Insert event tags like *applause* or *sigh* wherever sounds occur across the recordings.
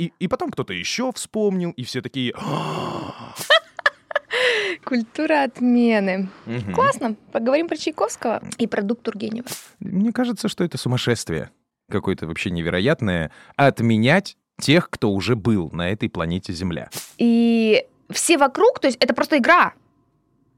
и, и потом кто-то еще вспомнил, и все такие... «А, Культура отмены. Классно. Поговорим про Чайковского и про Дуг Тургенева. Мне кажется, что это сумасшествие какое-то вообще невероятное отменять тех, кто уже был на этой планете Земля. И все вокруг, то есть это просто игра,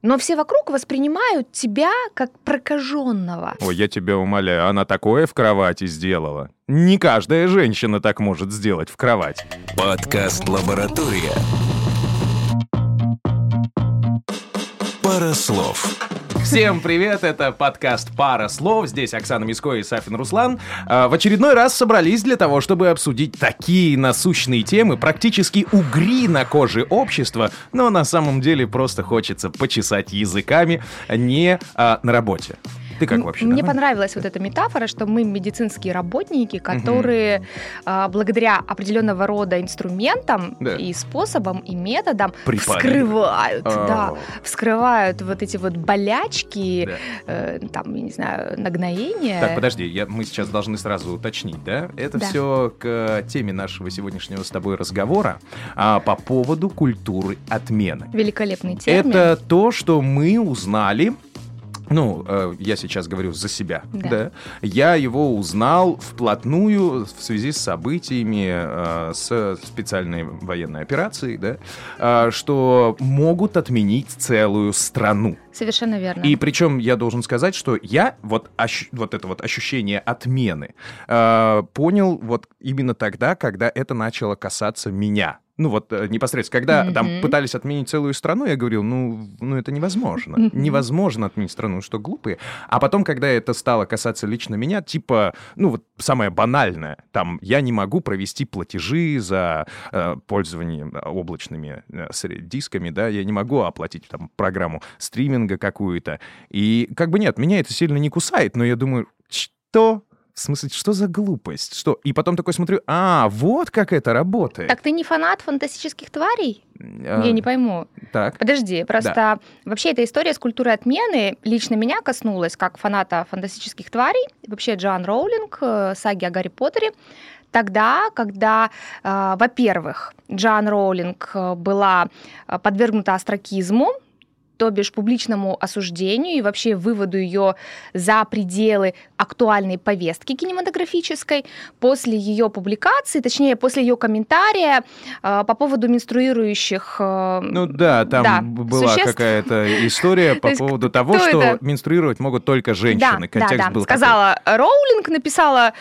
но все вокруг воспринимают тебя как прокаженного. Ой, я тебя умоляю, она такое в кровати сделала. Не каждая женщина так может сделать в кровать. Подкаст «Лаборатория». Пара слов. Всем привет, это подкаст «Пара слов». Здесь Оксана Миско и Сафин Руслан. А, в очередной раз собрались для того, чтобы обсудить такие насущные темы, практически угри на коже общества, но на самом деле просто хочется почесать языками не а, на работе. Ты как вообще? Мне нормально? понравилась вот эта метафора, что мы медицинские работники, которые а, благодаря определенного рода инструментам Да. и способам и методам Препарируют. вскрывают, А. да, вскрывают вот эти вот болячки, Да. э, там, я не знаю, нагноения. Так, подожди, я, мы сейчас должны сразу уточнить, да? Это Да. все к теме нашего сегодняшнего с тобой разговора а, по поводу культуры отмены. Великолепный термин. Это то, что мы узнали. Ну, э, я сейчас говорю за себя, Да. да. Я его узнал вплотную в связи с событиями, э, с специальной военной операцией, да, э, что могут отменить целую страну. Совершенно верно. И причем я должен сказать, что я вот, ощ- вот это вот ощущение отмены э, понял вот именно тогда, когда это начало касаться меня. Ну вот э, непосредственно, когда там Мгм. пытались отменить целую страну, я говорил, ну, ну это невозможно. Мгм. Невозможно отменить страну, что глупые. А потом, когда это стало касаться лично меня, типа, ну вот самое банальное, там, я не могу провести платежи за э, пользование облачными э, дисками, да, я не могу оплатить там программу стриминга какую-то. И как бы нет, меня это сильно не кусает, но я думаю, что? В смысле, что за глупость? Что? И потом такой смотрю, а, вот как это работает. Так ты не фанат фантастических тварей? А, Я не пойму. Так. Подожди, просто вообще эта история с культурой отмены лично меня коснулась как фаната фантастических тварей, вообще Джоан Роулинг, э, саги о Гарри Поттере. Тогда, когда, э, во-первых, Джоан Роулинг э, была э, подвергнута астракизму, то бишь публичному осуждению и вообще выводу ее за пределы актуальной повестки кинематографической. После ее публикации, точнее, после ее комментария э, по поводу менструирующих э, Ну да, там Да, была существ. какая-то история *laughs* по поводу того, что это? менструировать могут только женщины. Да, Контекст да, да. был такой. Сказала Роулинг, написала,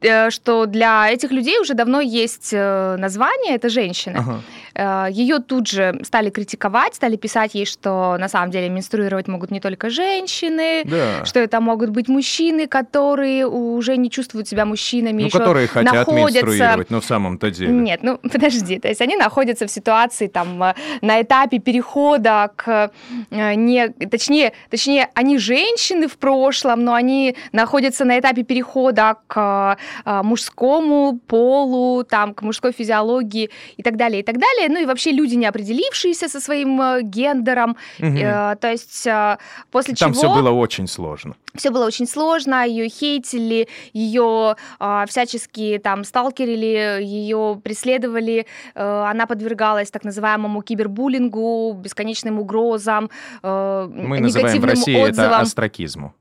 э, что для этих людей уже давно есть э, название, это женщины. Ага. Э, Ее тут же стали критиковать, стали писать ей, что на самом деле менструировать могут не только женщины, Да. что это могут быть мужчины, которые уже не чувствуют себя мужчинами, Ну, которые хотят находятся менструировать, но в самом-то деле. нет, ну *laughs* подожди, то есть они находятся в ситуации там э, на этапе перехода к э, не, точнее, точнее, они женщины в прошлом, но они находятся на этапе перехода к мужскому полу, там, к мужской физиологии и так далее, и так далее. Ну и вообще люди, не определившиеся со своим э, гендером. Мгм. Э, то есть э, после Там чего все было очень сложно. все было очень сложно, ее хейтили, ее а, всячески там сталкерили, ее преследовали, э, она подвергалась так называемому кибербуллингу, бесконечным угрозам, э, Мы называем в России это отзывам, астракизму.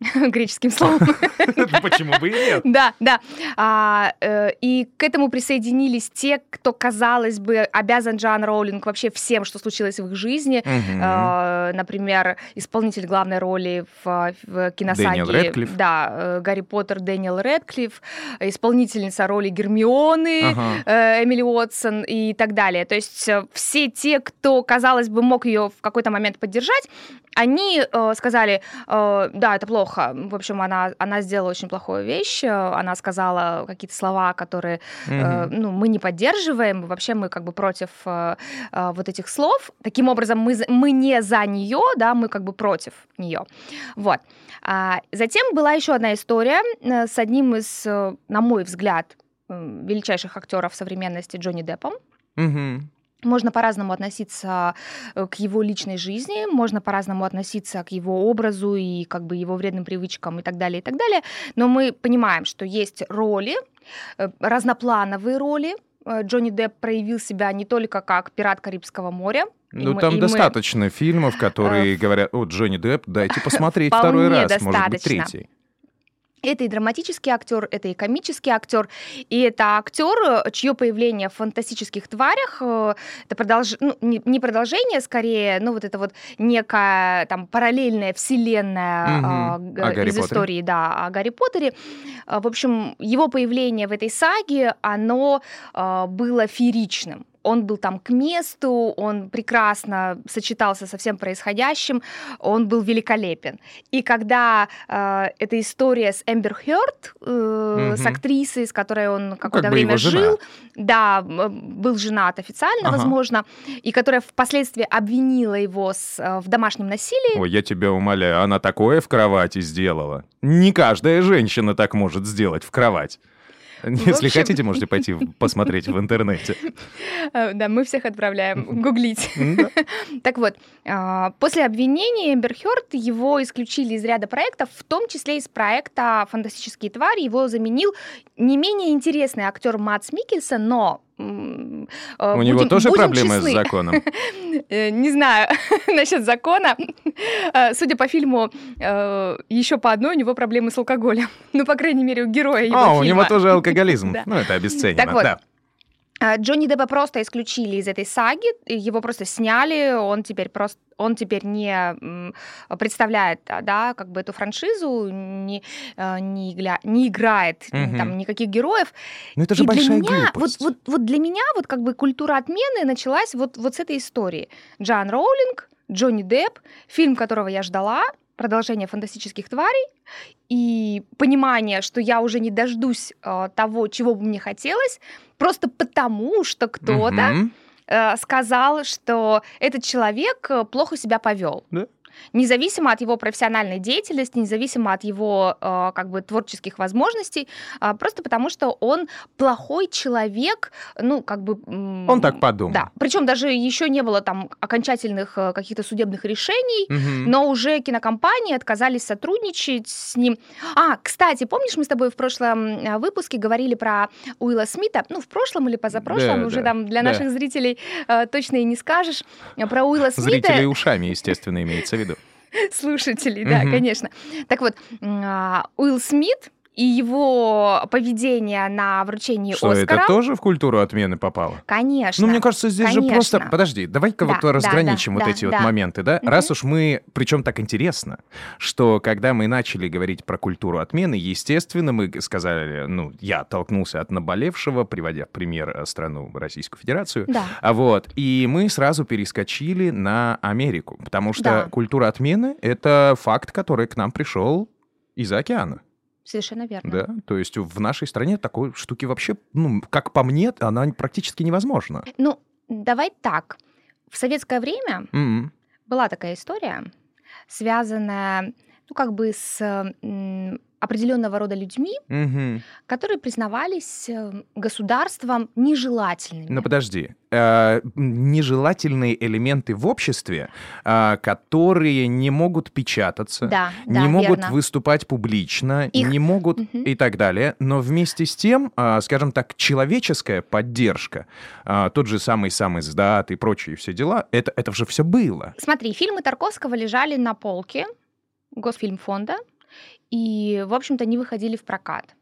*laughs* греческим словом. *laughs* Почему бы и нет? Да, да. А, э, и к этому присоединились те, кто, казалось бы, обязан Джоан Роулинг вообще всем, что случилось в их жизни. Э, например, исполнитель главной роли в, в киносаге Дэниел Рэдклифф. Да, э, Гарри Поттер Дэниел Рэдклифф, исполнительница роли Гермионы Ага. э, Эмили Уотсон и так далее. То есть все те, кто, казалось бы, мог ее в какой-то момент поддержать, они э, сказали, да, это плохо. В общем, она, она сделала очень плохую вещь. э, Она сказала какие-то слова, которые э, Мгм. ну, мы не поддерживаем. Вообще мы как бы против э, э, вот этих слов. Таким образом, мы, мы не за нее, да, мы как бы против нее. Вот. А, затем была еще одна история э, с одним из, э, на мой взгляд, величайших актеров современности Джонни Деппом. Мгм. Можно по-разному относиться э, к его личной жизни, можно по-разному относиться к его образу и как бы его вредным привычкам и так далее, и так далее. Но мы понимаем, что есть роли, э, разноплановые роли, Э, Джонни Депп проявил себя не только как пират Карибского моря. Ну, мы- там мы- достаточно фильмов, которые говорят, о, Джонни Депп, дайте посмотреть второй раз, может быть, третий. Это и драматический актер, это и комический актер, и это актер, э, чье появление в фантастических тварях э, это продолж... ну, не, не продолжение, скорее, ну вот это вот некая там параллельная вселенная Мгм. э, из Поттере. истории, да, о Гарри Поттере. Э, В общем, его появление в этой саге, оно э, было фееричным. Он был там к месту, он прекрасно сочетался со всем происходящим, он был великолепен. И когда э, эта история с Эмбер Хёрд, э, с Мгм. актрисой, с которой он какое-то как время жил, да, был женат официально, Ага. возможно, и которая впоследствии обвинила его с, э, в домашнем насилии, Ой, я тебя умоляю, она такое в кровати сделала. Не каждая женщина так может сделать в кровать. Если общем- хотите, можете пойти посмотреть в интернете. *laughs* Э, Да, мы всех отправляем гуглить. *laughs* Так вот, а, после обвинения Эмбер Хёрд его исключили из ряда проектов, в том числе из проекта «Фантастические твари». Его заменил не менее интересный актер Матс Микельсон, но... э, У него будем- тоже будем проблемы с честны. законом. *laughs* Э, Не знаю *laughs* насчет закона. Э, Судя по фильму, еще по одной у него проблемы с алкоголем. *laughs* Ну, по крайней мере, у героя его А, у него тоже алкоголизм. Да. Ну, это обесценено, Так вот, да. А, Джонни Деппа просто исключили из этой саги, его просто сняли, он теперь просто он теперь не представляет, а, да, как бы эту франшизу, не, э, не, игля- не играет Мгм. там никаких героев. Ну, это же и для большая меня, вот, глупость. вот, вот для меня вот как бы культура отмены началась вот, вот с этой истории. Джоан Роулинг, Джонни Депп, фильм, которого я ждала, продолжение фантастических тварей, и понимание, что я уже не дождусь э, того, чего бы мне хотелось, просто потому, что кто-то Мгм. э, сказал, что этот человек э, плохо себя повел. Да. Независимо от его профессиональной деятельности, независимо от его э, как бы творческих возможностей, а, просто потому что он плохой человек, ну как бы. Он так подумал. Да. Причем даже еще не было там окончательных э, каких-то судебных решений, Мгм. но уже кинокомпании отказались сотрудничать с ним. А, кстати, помнишь, мы с тобой в прошлом э, выпуске говорили про Уилла Смита, ну, в прошлом или позапрошлом, Да, уже да, там для да. наших зрителей э, точно и не скажешь, про Уилла Смита. Зрители ушами, естественно, имеется в виду. *laughs* Слушателей, да, конечно. Так вот, а, Уилл Смит и его поведение на вручении Что, Оскара... это тоже в культуру отмены попало? Конечно. Ну, мне кажется, здесь же просто... Конечно. Подожди, давай-ка Да, вот да, разграничим да, вот да, эти вот да. моменты, да? Мгм. Раз уж мы... Причем так интересно, что когда мы начали говорить про культуру отмены, естественно, мы сказали, ну, я оттолкнулся от наболевшего, приводя в пример э, страну Российскую Федерацию, Да. а вот, и мы сразу перескочили на Америку, потому что Да. культура отмены — это факт, который к нам пришел из-за океана. Совершенно верно. Да, то есть в нашей стране такой штуки вообще, ну, как по мне, она практически невозможна. Ну, давай так. В советское время М. была такая история, связанная, ну, как бы с определенного рода людьми, Мгм. которые признавались э, государством нежелательными. Ну подожди, Э, нежелательные элементы в обществе, а, которые не могут печататься, да, не да, могут верно. выступать публично, Их- не могут Мгм. и так далее. Но вместе с тем, а, скажем так, человеческая поддержка, тот же самый самый сдат и прочие все дела, это, это же все было. Смотри, фильмы Тарковского лежали на полке Госфильмфонда и, в общем-то, не выходили в прокат.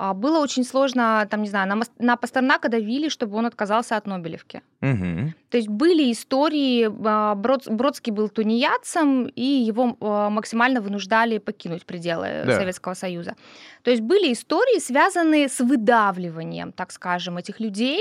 А, Было очень сложно, там, не знаю, на, на Пастернака давили, чтобы он отказался от Нобелевки. Мгм. То есть были истории, а, Брод- Бродский был тунеядцем, и его а, максимально вынуждали покинуть пределы Да. Советского Союза. То есть были истории, связанные с выдавливанием, так скажем, этих людей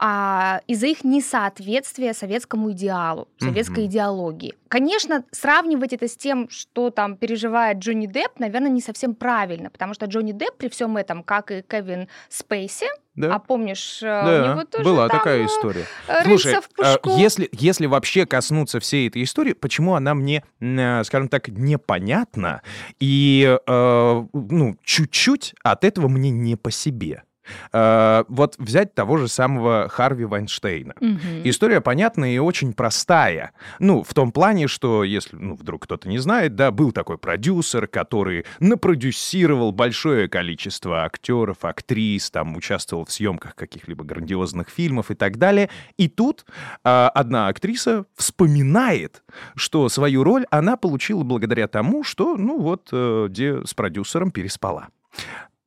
а, из-за их несоответствия советскому идеалу, советской Мгм. идеологии. Конечно, сравнивать это с тем, что там переживает Джонни Депп, наверное, не совсем правильно, потому что Джонни Депп при всем этом, как и Кевин Спейси, Да, а помнишь, э, у да, него тоже была там, такая э, история. Слушай, а, если, если вообще коснуться всей этой истории, почему она мне, э, скажем так, непонятна, и, ну, чуть-чуть от этого мне не по себе. Э, вот взять того же самого Харви Вайнштейна. Мгм. История понятная и очень простая. Ну, в том плане, что, если ну, вдруг кто-то не знает, да, был такой продюсер, который напродюсировал большое количество актеров, актрис, там, участвовал в съемках каких-либо грандиозных фильмов и так далее. И тут а, одна актриса вспоминает, что свою роль она получила благодаря тому, что, ну вот, э, где с продюсером переспала.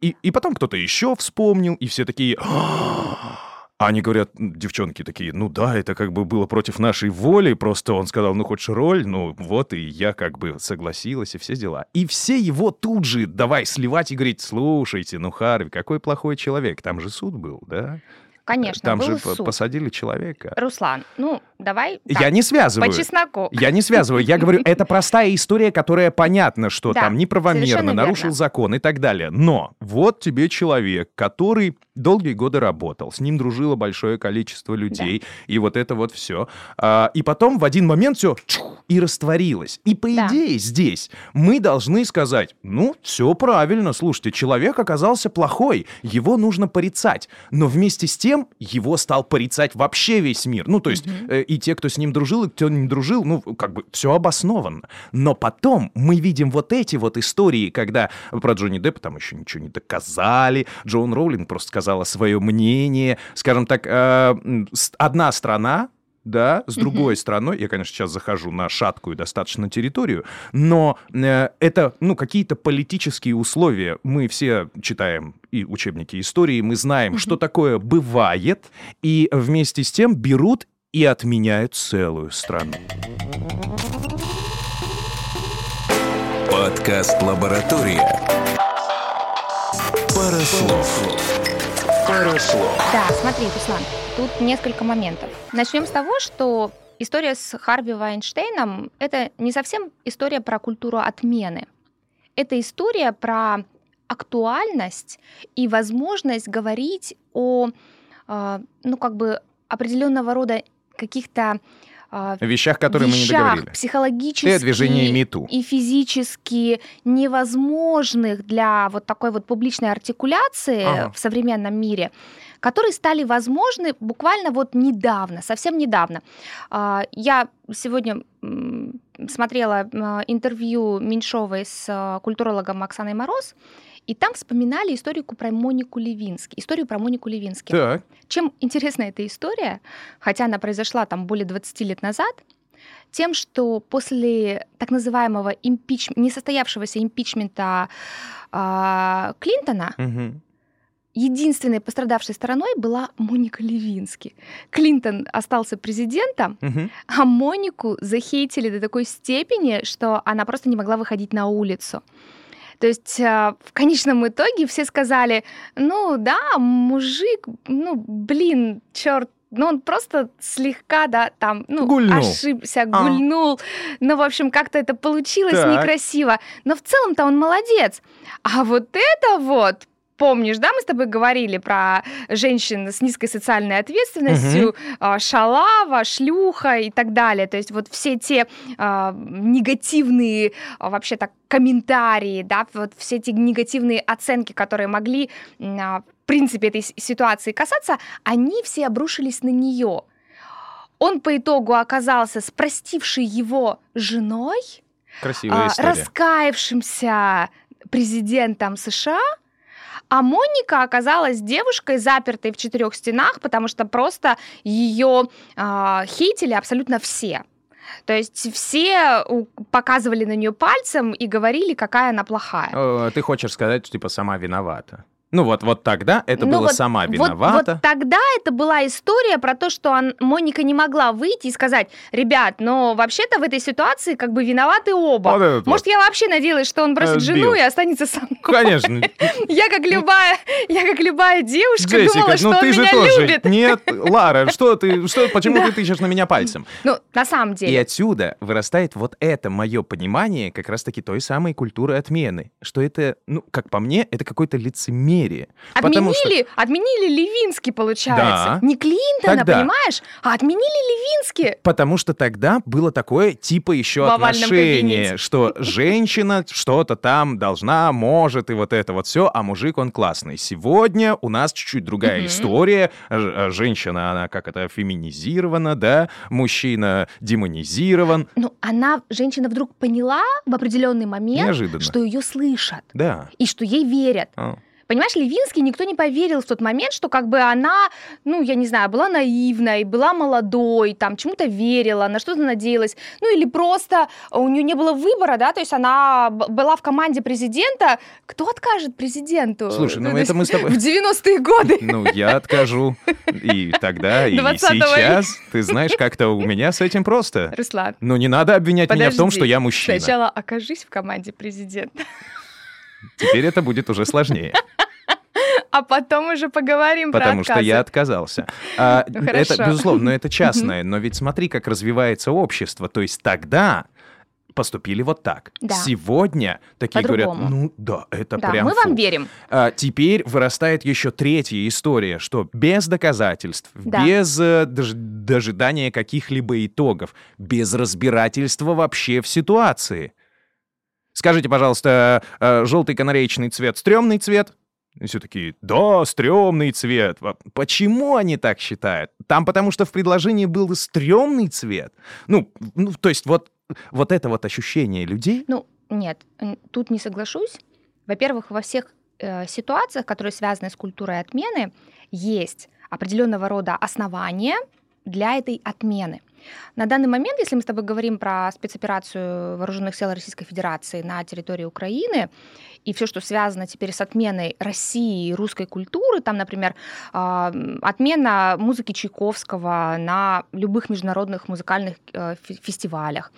И, и потом кто-то еще вспомнил, и все такие... «А, они говорят, девчонки такие, ну да, это как бы было против нашей воли, просто он сказал, ну хочешь роль, ну вот, и я как бы согласилась, и все дела. И все его тут же давай сливать и говорить, слушайте, ну Харви, какой плохой человек, там же суд был, да? Конечно, Там же суд. посадили человека. Руслан, ну, давай Я так, не по связываю. чесноку. Я не связываю. Я говорю, *laughs* это простая история, которая понятно, что Да, там неправомерно, нарушил закон и так далее. Но вот тебе человек, который долгие годы работал, с ним дружило большое количество людей, и вот это вот все. и потом в один момент все и растворилось. И по Да. идее здесь мы должны сказать, ну, все правильно, слушайте, человек оказался плохой, его нужно порицать. Но вместе с тем его стал порицать вообще весь мир. Ну, то есть э, и те, кто с ним дружил, и кто не дружил, ну, как бы все обоснованно. Но потом мы видим вот эти вот истории, когда про Джонни Деппа там еще ничего не доказали, Джоан Роулинг просто сказала свое мнение. Скажем так, э, одна страна да, с другой стороной, я, конечно, сейчас захожу на шаткую достаточно территорию, но э, это, ну, какие-то политические условия. Мы все читаем и учебники истории, мы знаем, что такое бывает, и вместе с тем берут и отменяют целую страну. Подкаст «Лаборатория». Парослов. Парослов. Да, смотри, Руслан, тут несколько моментов. Начнем с того, что история с Харви Вайнштейном — это не совсем история про культуру отмены. Это история про актуальность и возможность говорить о, э, ну, как бы, определенного рода каких-то Вещах, которые мы не вещах договорили. психологически движение МИТУ. и физически невозможных для вот такой вот публичной артикуляции Ага. в современном мире, которые стали возможны буквально вот недавно, совсем недавно. А, Я сегодня смотрела м, интервью Меньшовой с а, культурологом Оксаной Мороз, и там вспоминали историку про Монику Левински, историю про Монику Левински. Так, Чем интересна эта история, хотя она произошла там более 20 лет назад, тем, что после так называемого импич... несостоявшегося импичмента а, Клинтона мгм. единственной пострадавшей стороной была Моника Левински. Клинтон остался президентом, Мгм. а Монику захейтили до такой степени, что она просто не могла выходить на улицу. То есть а, в конечном итоге все сказали, ну да, мужик, ну блин, черт, ну он просто слегка, да, там, ну, Гульнул. ошибся, А. гульнул. Ну, в общем, как-то это получилось Так. некрасиво. Но в целом-то он молодец. А вот это вот, помнишь, да, мы с тобой говорили про женщин с низкой социальной ответственностью, а, шалава, шлюха и так далее. То есть вот все те а, негативные а, вообще так комментарии, да, вот все эти негативные оценки, которые могли в принципе этой ситуации касаться, они все обрушились на нее. Он по итогу оказался с простившей его женой, Красивая история. раскаявшимся президентом США, а Моника оказалась девушкой, запертой в четырех стенах, потому что просто ее а, хейтили абсолютно все. То есть все показывали на нее пальцем и говорили, какая она плохая. Э, Ты хочешь сказать, что типа сама виновата? Ну вот, вот тогда это Ну было вот- сама Вот- виновата. Вот, тогда это была история про то, что он- Моника не могла выйти и сказать, ребят, но вообще-то в этой ситуации как бы виноваты оба. Вот этот вот. Может, я вообще надеялась, что он бросит Э, жену и останется мной. Конечно. *laughs* Я как любая, я как любая девушка Джессика, думала, что ну он ты же меня тоже. любит. Нет, Лара, что ты, что, почему ты тычешь на меня пальцем? *laughs* Ну, на самом И деле. отсюда вырастает вот это мое понимание как раз-таки той самой культуры отмены, что это, ну, как по мне, это какое-то мере. Потому что- Отменили, отменили Левинский, получается. Да. Не Клинтона, Тогда. понимаешь? А отменили Левинский. Потому что тогда было такое типа еще В отношение, что женщина что-то там должна, может, и вот это вот все, а мужик он классный. Сегодня у нас чуть-чуть другая история. Э, Женщина, она как это, феминизирована, да, мужчина демонизирован. Ну, она, женщина вдруг поняла в определенный момент, Неожиданно. что ее слышат Да. и что ей верят. А. Понимаешь, Левинский никто не поверил в тот момент, что как бы она, ну, я не знаю, была наивной, была молодой, там, чему-то верила, на что-то надеялась. Ну, или просто у нее не было выбора, да, то есть она была в команде президента. Кто откажет президенту? Слушай, ну То это мы с тобой... В 90-е годы. Ну, я откажу. И тогда, и 20 сейчас. Ты знаешь, как-то у меня с этим просто. Руслан, Ну, не надо обвинять меня в том, что я мужчина. сначала окажись в команде президента, Теперь это будет уже сложнее. А потом уже поговорим Потому про что я отказался. *laughs* А, Ну, это, безусловно, но это частное. Но ведь смотри, как развивается общество. То есть тогда поступили вот так. Да. Сегодня такие говорят, ну да, это Да, прям мы вам фу». верим. А, теперь вырастает еще третья история, что без доказательств, Да. без э, дож- дожидания каких-либо итогов, без разбирательства вообще в ситуации. Скажите, пожалуйста, желтый канареечный цвет стрёмный цвет? И все такие, да, стрёмный цвет. Почему они так считают? Там потому что в предложении был стрёмный цвет. Ну, ну то есть вот, вот это вот ощущение людей, Ну, нет, тут не соглашусь. Во-первых, во всех э, ситуациях, которые связаны с культурой отмены, есть определенного рода основания для этой отмены. На данный момент, если мы с тобой говорим про спецоперацию вооруженных сил Российской Федерации на территории Украины и все, что связано теперь с отменой России и русской культуры, там, например, а, отмена музыки Чайковского на любых международных музыкальных э, фе- фестивалях,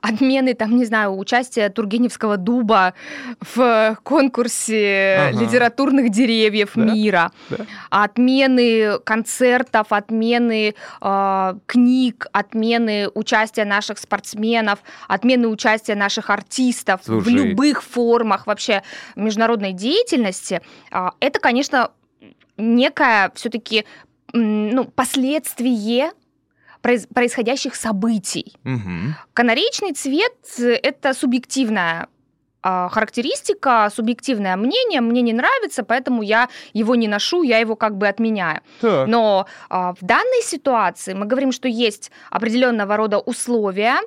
отмены, там, не знаю, участия Тургеневского дуба в конкурсе Ага. литературных деревьев Да, мира, да. отмены концертов, отмены э, книг, отмены участия наших спортсменов, отмены участия наших артистов в Слушай. любых формах вообще международной деятельности, а, это, конечно, некое все-таки ну, последствие происходящих событий. Мгм. Канареечный цвет — это субъективная а, характеристика, субъективное мнение. Мне не нравится, поэтому я его не ношу, я его как бы отменяю. Так. Но а, в данной ситуации мы говорим, что есть определенного рода условия.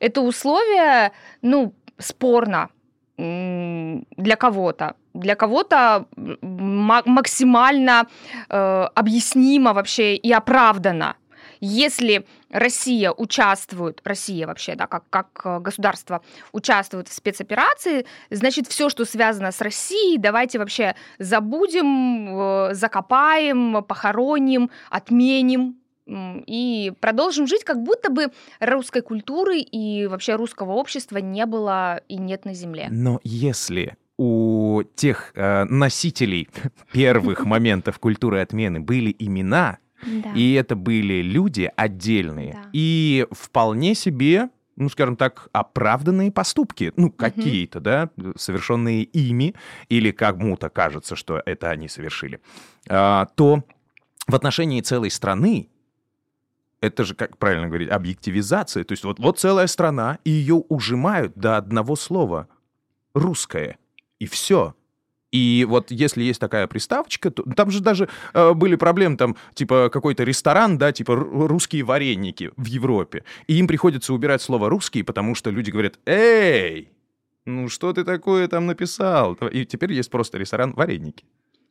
Это условия, ну, спорно для кого-то. Для кого-то максимально э, объяснимо вообще и оправдано. Если Россия участвует, Россия вообще, да, как, как э, государство участвует в спецоперации, значит, все, что связано с Россией, давайте вообще забудем, э, закопаем, похороним, отменим и продолжим жить, как будто бы русской культуры и вообще русского общества не было и нет на земле. Но если у тех э, носителей *laughs* первых *laughs* моментов культуры отмены были имена, Да. и это были люди отдельные, Да. и вполне себе, ну, скажем так, оправданные поступки, ну, какие-то, да, совершенные ими, или кому-то кажется, что это они совершили, а, то в отношении целой страны это же, как правильно говорить, объективизация. То есть вот, вот целая страна, и ее ужимают до одного слова «русское». И все. И вот если есть такая приставочка, то там же даже э, были проблемы, там, типа, какой-то ресторан, да, типа ру- русские вареники в Европе. И им приходится убирать слово «русский», потому что люди говорят «Эй, ну что ты такое там написал?» И теперь есть просто ресторан «Вареники».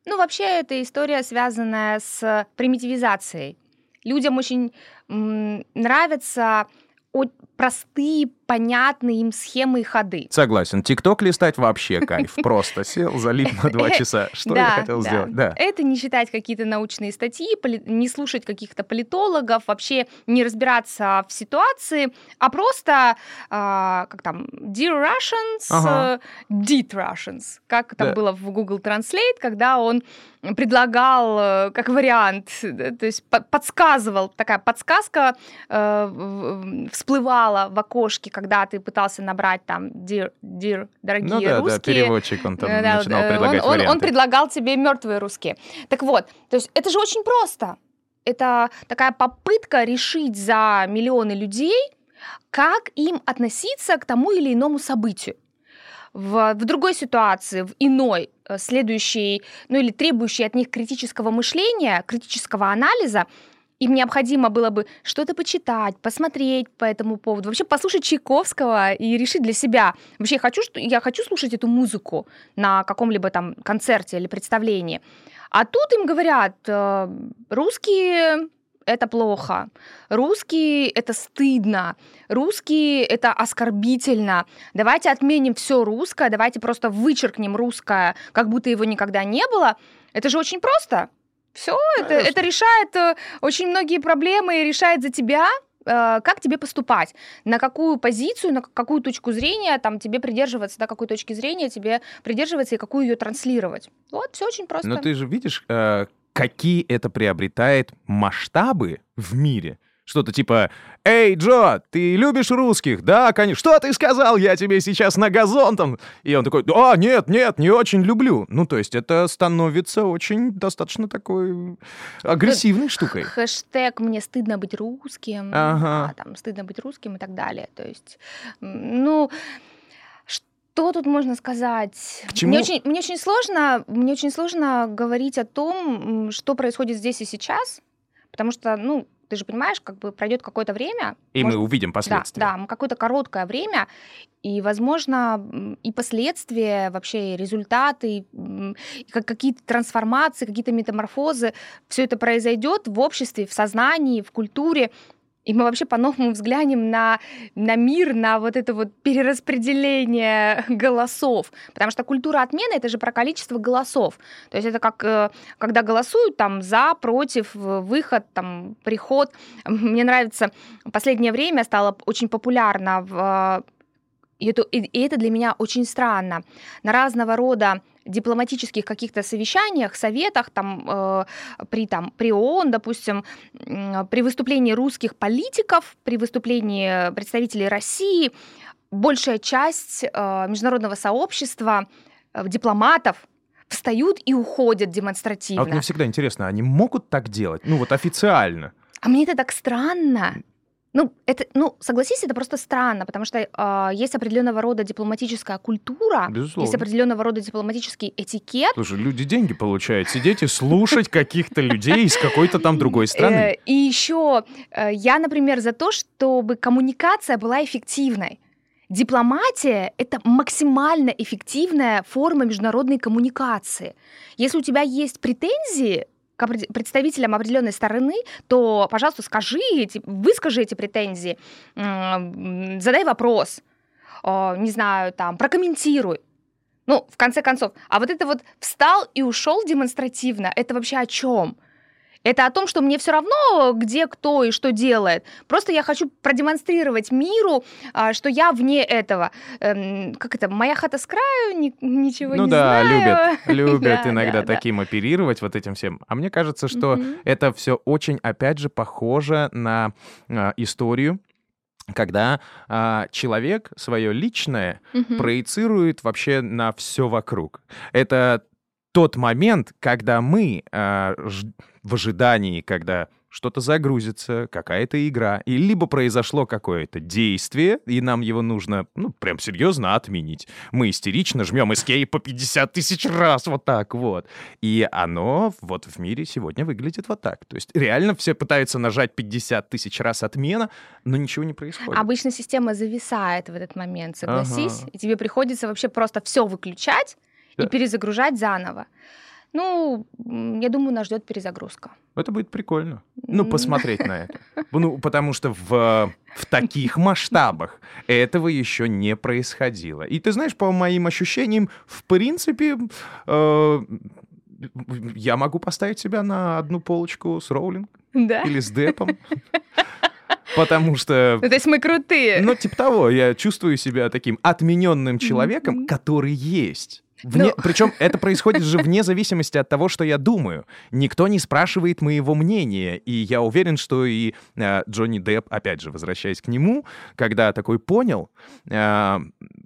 Ну, вообще, эта история, связанная с примитивизацией. Людям очень нравятся простые, понятные им схемы и ходы. Согласен. ТикТок листать вообще кайф. Просто сел, залип на два часа. Что я хотел сделать? Да. Это не читать какие-то научные статьи, не слушать каких-то политологов, вообще не разбираться в ситуации, а просто, а, как там, Dear Russians, э, Did Russians, как там было в Google Translate, когда он предлагал э, как вариант, то есть по- подсказывал, такая подсказка э, всплывала в окошке, когда ты пытался набрать там dear, dear дорогие Ну да, да, русские. переводчик, он там э, да, начинал э, предлагать он, он- он варианты. предлагал тебе мертвые русские. Так вот, то есть это же очень просто. Это такая попытка решить за миллионы людей, как им относиться к тому или иному событию. В, в другой ситуации, в иной, э, следующей, ну или требующей от них критического мышления, критического анализа, им необходимо было бы что-то почитать, посмотреть по этому поводу, вообще послушать Чайковского и решить для себя, вообще хочу, что я хочу слушать эту музыку на каком-либо там концерте или представлении. А тут им говорят, э, русские это плохо, русские это стыдно, русские это оскорбительно. Давайте отменим все русское, давайте просто вычеркнем русское, как будто его никогда не было. Это же очень просто. Все, это, Конечно. это решает э, очень многие проблемы и решает за тебя, э, как тебе поступать, на какую позицию, на какую точку зрения там тебе придерживаться, да, какой точки зрения тебе придерживаться и какую ее транслировать. Вот, все очень просто. Но ты же видишь, э, какие это приобретает масштабы в мире. Что-то типа «Эй, Джо, ты любишь русских?» «Да, конечно». «Что ты сказал? Я тебе сейчас на газон там». И он такой «А, нет, нет, не очень люблю». Ну, то есть это становится очень достаточно такой агрессивной штукой. Хэштег «Мне стыдно быть русским», Ага. да, там «Стыдно быть русским» и так далее. То есть, ну, что тут можно сказать? К чему- Мне, очень, мне очень сложно, мне очень сложно говорить о том, что происходит здесь и сейчас, потому что, ну, ты же понимаешь, как бы пройдет какое-то время. И может, мы увидим Да, последствия. да, м, какое-то короткое время, и, возможно, и последствия, вообще и результаты, и как какие-то трансформации, какие-то метаморфозы, все это произойдет в обществе, в сознании, в культуре, и мы вообще по-новому взглянем на, на мир, на вот это вот перераспределение *laughs* голосов. Потому что культура отмены — это же про количество голосов. То есть это как, э, когда голосуют там за, против, выход, там, приход. *laughs* Мне нравится, последнее время стало очень популярно в это, и это для меня очень странно. На разного рода дипломатических каких-то совещаниях, советах, там, э, при, там, при ООН, допустим, м, при выступлении русских политиков, при выступлении представителей России, большая часть э, международного сообщества, э, дипломатов встают и уходят А демонстративно. вот мне всегда интересно, они могут так делать? Ну, вот официально. А мне это так странно. Ну, это, ну, согласись, это просто странно, потому что э, есть определенного рода дипломатическая культура, Безусловно. есть определенного рода дипломатический этикет. Слушай, люди деньги получают, сидеть и слушать каких-то людей из какой-то там другой Э, страны. и еще я, например, за то, чтобы коммуникация была эффективной. Дипломатия — это максимально эффективная форма международной коммуникации. Если у тебя есть претензии к представителям определенной стороны, то, пожалуйста, скажи, эти, выскажи эти претензии, задай вопрос, э, не знаю, там, прокомментируй. Ну, в конце концов, а вот это вот встал и ушел демонстративно, это вообще о чем? Это о том, что мне все равно, где кто и что делает. Просто я хочу продемонстрировать миру, а, что я вне этого. Эм, Как это? Моя хата с краю, ни- ничего Ну не да, знаю. любят, *laughs* любят Да, иногда да, да. таким оперировать, вот этим всем. А мне кажется, что Мгм. это все очень, опять же, похоже на а, историю, когда а, человек свое личное Мгм. проецирует вообще на все вокруг. Это тот момент, когда мы ж- в ожидании, когда что-то загрузится, какая-то игра, и либо произошло какое-то действие, и нам его нужно, ну, прям серьезно отменить. Мы истерично жмем escape по 50 тысяч раз, вот так вот. И оно вот в мире сегодня выглядит вот так. То есть реально все пытаются нажать 50 тысяч раз отмена, но ничего не происходит. Обычно система зависает в этот момент, согласись. Ага. И тебе приходится вообще просто все выключать Да. и перезагружать заново. Ну, я думаю, нас ждет перезагрузка. Это будет прикольно. Ну, посмотреть на это. Ну, потому что в, в таких масштабах этого еще не происходило. И ты знаешь, по моим ощущениям, в принципе, э, я могу поставить себя на одну полочку с Роулинг Да? или с Депом. Потому что, Ну, то есть мы крутые. ну, типа того, я чувствую себя таким отмененным человеком, который есть. Вне... Ну. Причем это происходит же *laughs* вне зависимости от того, что я думаю. Никто не спрашивает моего мнения. И я уверен, что и э, Джонни Депп, опять же, возвращаясь к нему, когда такой понял, э,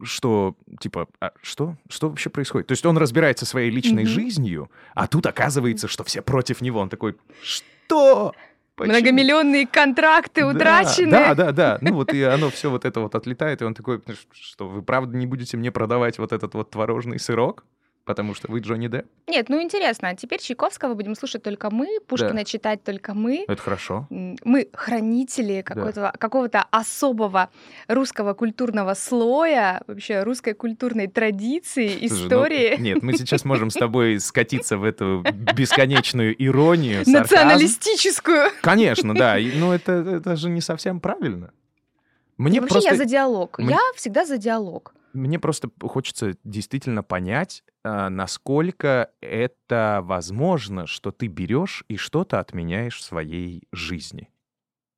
что, типа, а что? Что вообще происходит? То есть он разбирается своей личной Мгм. жизнью, а тут оказывается, что все против него. Он такой, что? Почему?» Многомиллионные контракты Да, утрачены. Да, да, да. Ну вот и оно все вот это вот отлетает, и он такой, «Ну, что вы правда не будете мне продавать вот этот вот творожный сырок? Потому что вы Джонни Депп? Нет, ну интересно, а теперь Чайковского будем слушать только мы, Пушкина читать только мы. Это хорошо. Мы хранители какого-то, какого-то особого русского культурного слоя, вообще русской культурной традиции, Слушай, ну, истории. нет, мы сейчас можем с тобой скатиться в эту бесконечную иронию. Националистическую. Конечно, да. Но это, это же не совсем правильно. Мне Вообще просто, я за диалог. Мне- Я всегда за диалог. Мне просто хочется действительно понять, а, насколько это возможно, что ты берешь и что-то отменяешь в своей жизни.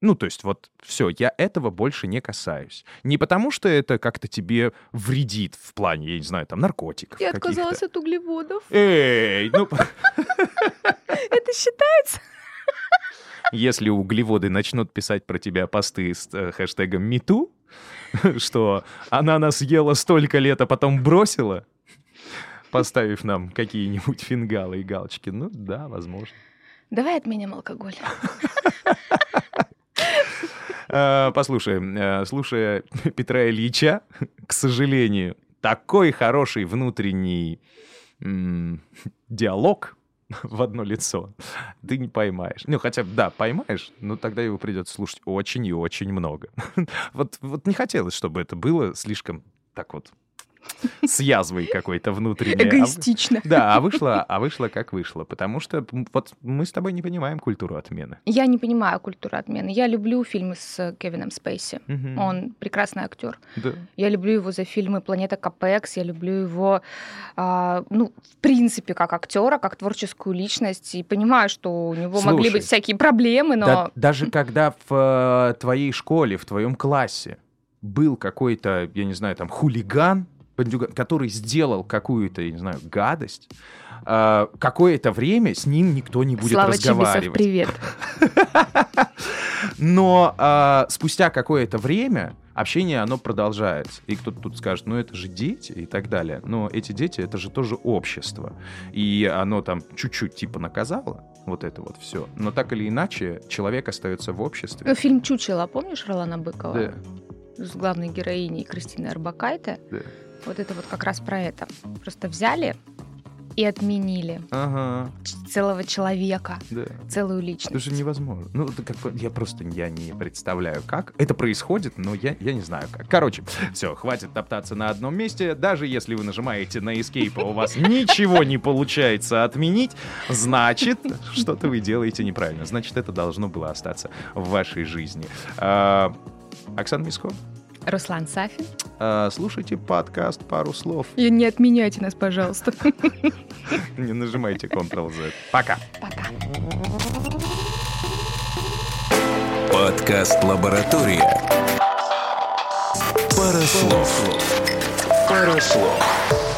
Ну, то есть вот все, я этого больше не касаюсь. Не потому, что это как-то тебе вредит в плане, я не знаю, там, наркотиков Я отказалась от углеводов. Эй, ну, *laughs* Это считается? Если углеводы начнут писать про тебя посты с э, хэштегом #MeToo, *laughs* что она нас ела столько лет, а потом бросила, поставив нам какие-нибудь фингалы и галочки, ну да, возможно. Давай отменим алкоголь. Э, Послушай, э, слушая Петра Ильича, к сожалению, такой хороший внутренний диалог *laughs* в одно лицо ты не поймаешь. Ну, хотя, да, поймаешь, но тогда его придется слушать очень и очень много. *laughs* Вот, вот не хотелось, чтобы это было слишком так вот с язвой какой-то внутренней. А Эгоистично. *laughs* Да, а вышло, а вышло как вышло, потому что вот мы с тобой не понимаем культуру отмены. Я не понимаю культуру отмены. Я люблю фильмы с Кевином Спейси. Мгм. Он прекрасный актер. Да. Я люблю его за фильмы «Планета Капекс», я люблю его, а, ну, в принципе, как актера, как творческую личность, и понимаю, что у него могли Слушай, быть всякие проблемы, но... Да- даже когда в э, твоей школе, в твоем классе был какой-то, я не знаю, там, хулиган, бандюган, который сделал какую-то, я не знаю, гадость, э, какое-то время с ним никто не будет Слава Чибисов, разговаривать. привет. *laughs* Но э, спустя какое-то время общение, оно продолжается. И кто-то тут скажет, ну это же дети и так далее. Но эти дети, это же тоже общество. И оно там чуть-чуть типа наказало вот это вот все. Но так или иначе, человек остается в обществе. Ну, фильм «Чучело», помнишь Ролана Быкова? Да, С главной героиней Кристиной Арбакайте. да. Вот это вот как раз про это. Просто взяли и отменили Ага, целого человека, да. целую Это личность. же невозможно. Ну, это как я просто я не представляю, как это происходит, но я, я не знаю как. Короче, все, хватит топтаться на одном месте. Даже если вы нажимаете на Escape, а у вас ничего не получается отменить, значит, что-то вы делаете неправильно. Значит, это должно было остаться в вашей жизни. А, Оксана Миско, Руслан Сафин. а, слушайте подкаст «Пару слов». И не отменяйте нас, пожалуйста. *laughs* Не нажимайте Ctrl-Z. Пока. Пока. Подкаст «Лаборатория». Пара слов. Пара слов.